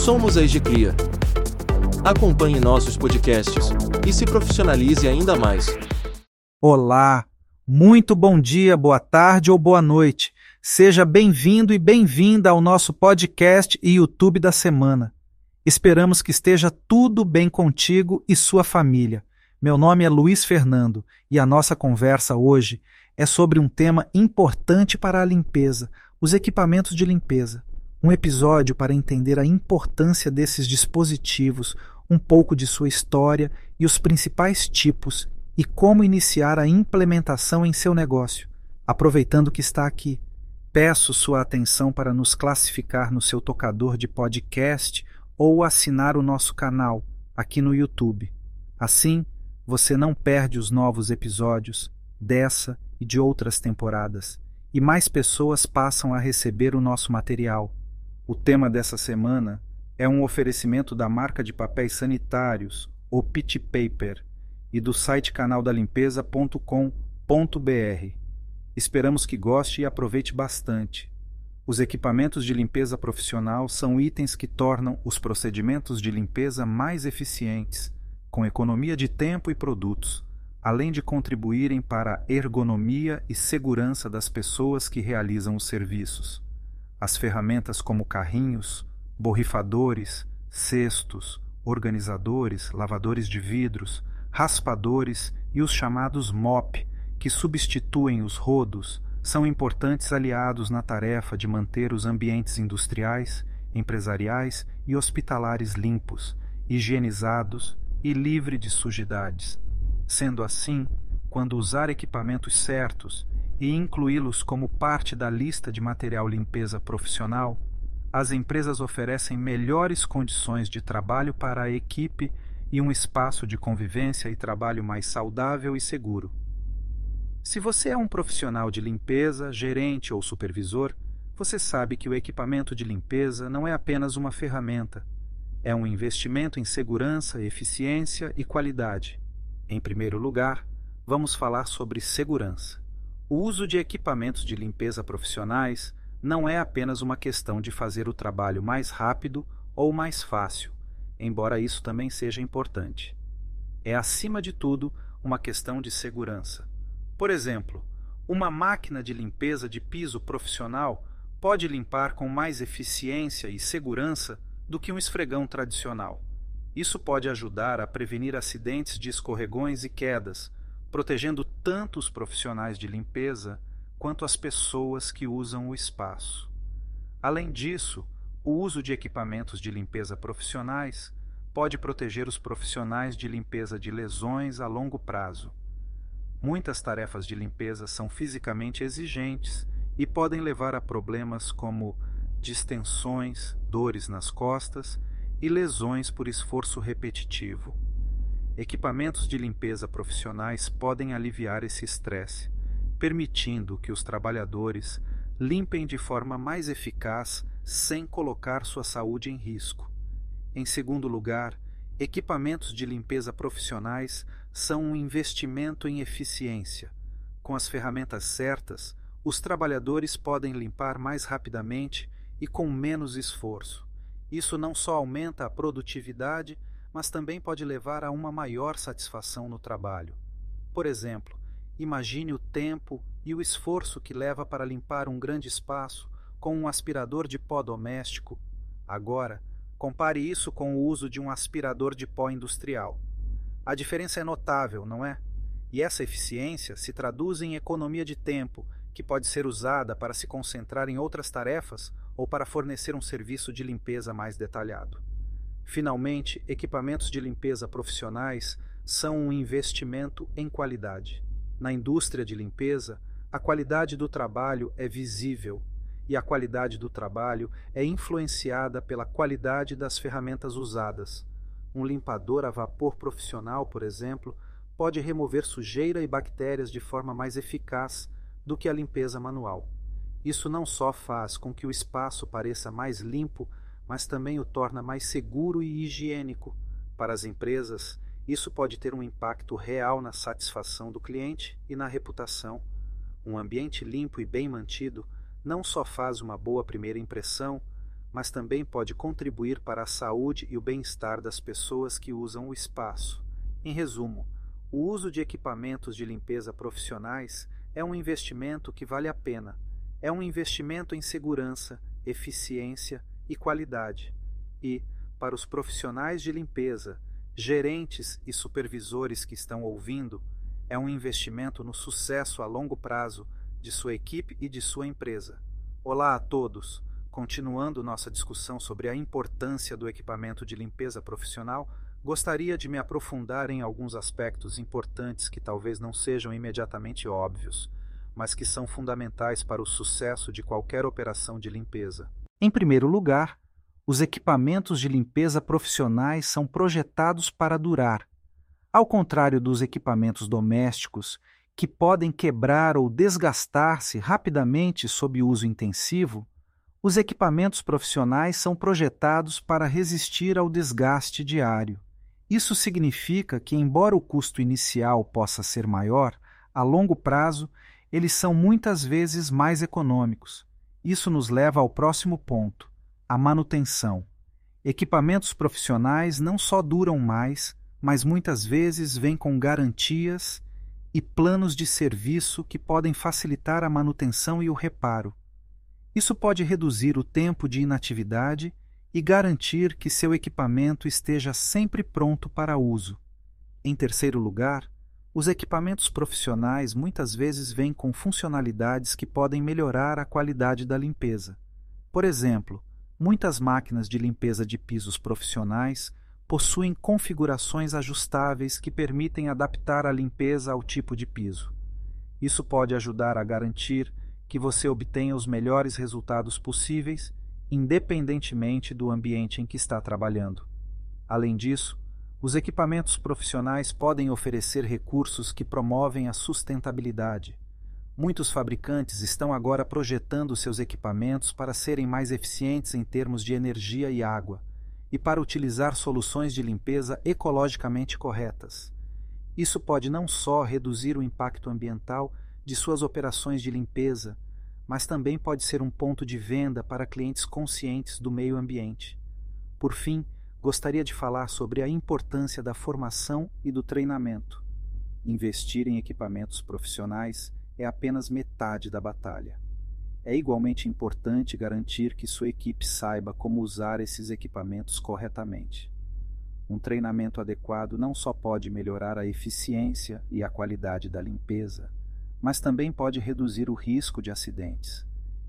Somos a Egicria. Acompanhe nossos podcasts e se profissionalize ainda mais. Olá, muito bom dia, boa tarde ou boa noite. Seja bem-vindo e bem-vinda ao nosso podcast e YouTube da semana. Esperamos que esteja tudo bem contigo e sua família. Meu nome é Luiz Fernando e a nossa conversa hoje é sobre um tema importante para a limpeza, os equipamentos de limpeza. Um episódio para entender a importância desses dispositivos, um pouco de sua história e os principais tipos e como iniciar a implementação em seu negócio. Aproveitando que está aqui, peço sua atenção para nos classificar no seu tocador de podcast ou assinar o nosso canal aqui no YouTube. Assim, você não perde os novos episódios dessa e de outras temporadas, e mais pessoas passam a receber o nosso material. O tema dessa semana é um oferecimento da marca de papéis sanitários, o Pit Paper, e do site canaldalimpeza.com.br. Esperamos que goste e aproveite bastante. Os equipamentos de limpeza profissional são itens que tornam os procedimentos de limpeza mais eficientes com economia de tempo e produtos, além de contribuírem para a ergonomia e segurança das pessoas que realizam os serviços. As ferramentas como carrinhos, borrifadores, cestos, organizadores, lavadores de vidros, raspadores e os chamados MOP, que substituem os rodos, são importantes aliados na tarefa de manter os ambientes industriais, empresariais e hospitalares limpos, higienizados e livre de sujidades. Sendo assim, quando usar equipamentos certos e incluí-los como parte da lista de material limpeza profissional, as empresas oferecem melhores condições de trabalho para a equipe e um espaço de convivência e trabalho mais saudável e seguro. Se você é um profissional de limpeza, gerente ou supervisor, você sabe que o equipamento de limpeza não é apenas uma ferramenta, é um investimento em segurança, eficiência e qualidade. Em primeiro lugar, vamos falar sobre segurança. O uso de equipamentos de limpeza profissionais não é apenas uma questão de fazer o trabalho mais rápido ou mais fácil, embora isso também seja importante. É, acima de tudo, uma questão de segurança. Por exemplo, uma máquina de limpeza de piso profissional pode limpar com mais eficiência e segurança do que um esfregão tradicional. Isso pode ajudar a prevenir acidentes de escorregões e quedas, protegendo tanto os profissionais de limpeza quanto as pessoas que usam o espaço. Além disso, o uso de equipamentos de limpeza profissionais pode proteger os profissionais de limpeza de lesões a longo prazo. Muitas tarefas de limpeza são fisicamente exigentes e podem levar a problemas como distensões, dores nas costas e lesões por esforço repetitivo. Equipamentos de limpeza profissionais podem aliviar esse estresse, permitindo que os trabalhadores limpem de forma mais eficaz sem colocar sua saúde em risco. Em segundo lugar, equipamentos de limpeza profissionais são um investimento em eficiência. Com as ferramentas certas, os trabalhadores podem limpar mais rapidamente e com menos esforço. Isso não só aumenta a produtividade, mas também pode levar a uma maior satisfação no trabalho. Por exemplo, imagine o tempo e o esforço que leva para limpar um grande espaço com um aspirador de pó doméstico. Agora, compare isso com o uso de um aspirador de pó industrial. A diferença é notável, não é? E essa eficiência se traduz em economia de tempo, que pode ser usada para se concentrar em outras tarefas ou para fornecer um serviço de limpeza mais detalhado. Finalmente, equipamentos de limpeza profissionais são um investimento em qualidade. Na indústria de limpeza, a qualidade do trabalho é visível e a qualidade do trabalho é influenciada pela qualidade das ferramentas usadas. Um limpador a vapor profissional, por exemplo, pode remover sujeira e bactérias de forma mais eficaz do que a limpeza manual. Isso não só faz com que o espaço pareça mais limpo, mas também o torna mais seguro e higiênico. Para as empresas, isso pode ter um impacto real na satisfação do cliente e na reputação. Um ambiente limpo e bem mantido não só faz uma boa primeira impressão, mas também pode contribuir para a saúde e o bem-estar das pessoas que usam o espaço. Em resumo, o uso de equipamentos de limpeza profissionais é um investimento que vale a pena. É um investimento em segurança, eficiência e qualidade. E, para os profissionais de limpeza, gerentes e supervisores que estão ouvindo, é um investimento no sucesso a longo prazo de sua equipe e de sua empresa. Olá a todos! Continuando nossa discussão sobre a importância do equipamento de limpeza profissional, gostaria de me aprofundar em alguns aspectos importantes que talvez não sejam imediatamente óbvios, mas que são fundamentais para o sucesso de qualquer operação de limpeza. Em primeiro lugar, os equipamentos de limpeza profissionais são projetados para durar. Ao contrário dos equipamentos domésticos, que podem quebrar ou desgastar-se rapidamente sob uso intensivo, os equipamentos profissionais são projetados para resistir ao desgaste diário. Isso significa que, embora o custo inicial possa ser maior, a longo prazo eles são muitas vezes mais econômicos. Isso nos leva ao próximo ponto: a manutenção. Equipamentos profissionais não só duram mais, mas muitas vezes vêm com garantias e planos de serviço que podem facilitar a manutenção e o reparo. Isso pode reduzir o tempo de inatividade e garantir que seu equipamento esteja sempre pronto para uso. Em terceiro lugar, os equipamentos profissionais muitas vezes vêm com funcionalidades que podem melhorar a qualidade da limpeza. Por exemplo, muitas máquinas de limpeza de pisos profissionais possuem configurações ajustáveis que permitem adaptar a limpeza ao tipo de piso. Isso pode ajudar a garantir que você obtenha os melhores resultados possíveis, independentemente do ambiente em que está trabalhando. Além disso, os equipamentos profissionais podem oferecer recursos que promovem a sustentabilidade. Muitos fabricantes estão agora projetando seus equipamentos para serem mais eficientes em termos de energia e água e para utilizar soluções de limpeza ecologicamente corretas. Isso pode não só reduzir o impacto ambiental de suas operações de limpeza, mas também pode ser um ponto de venda para clientes conscientes do meio ambiente. Por fim, gostaria de falar sobre a importância da formação e do treinamento. Investir em equipamentos profissionais é apenas metade da batalha. É igualmente importante garantir que sua equipe saiba como usar esses equipamentos corretamente. Um treinamento adequado não só pode melhorar a eficiência e a qualidade da limpeza, mas também pode reduzir o risco de acidentes.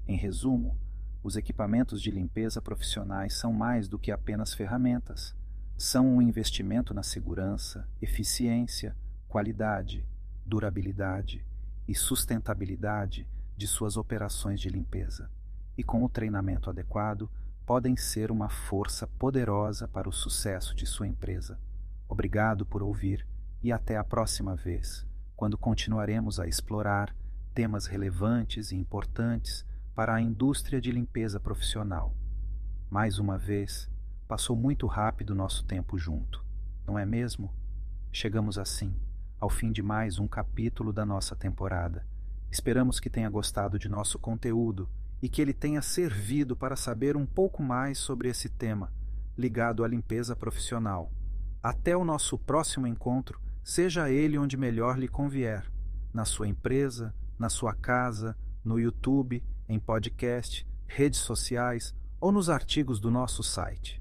Em resumo, os equipamentos de limpeza profissionais são mais do que apenas ferramentas. São um investimento na segurança, eficiência, qualidade, durabilidade e sustentabilidade de suas operações de limpeza, e com o treinamento adequado, podem ser uma força poderosa para o sucesso de sua empresa. Obrigado por ouvir e até a próxima vez, quando continuaremos a explorar temas relevantes e importantes para a indústria de limpeza profissional. Mais uma vez, passou muito rápido nosso tempo junto, não é mesmo? Chegamos assim ao fim de mais um capítulo da nossa temporada Esperamos que tenha gostado de nosso conteúdo e que ele tenha servido para saber um pouco mais sobre esse tema ligado à limpeza profissional. Até o nosso próximo encontro, seja ele onde melhor lhe convier, na sua empresa, na sua casa, no YouTube, em podcast, redes sociais ou nos artigos do nosso site.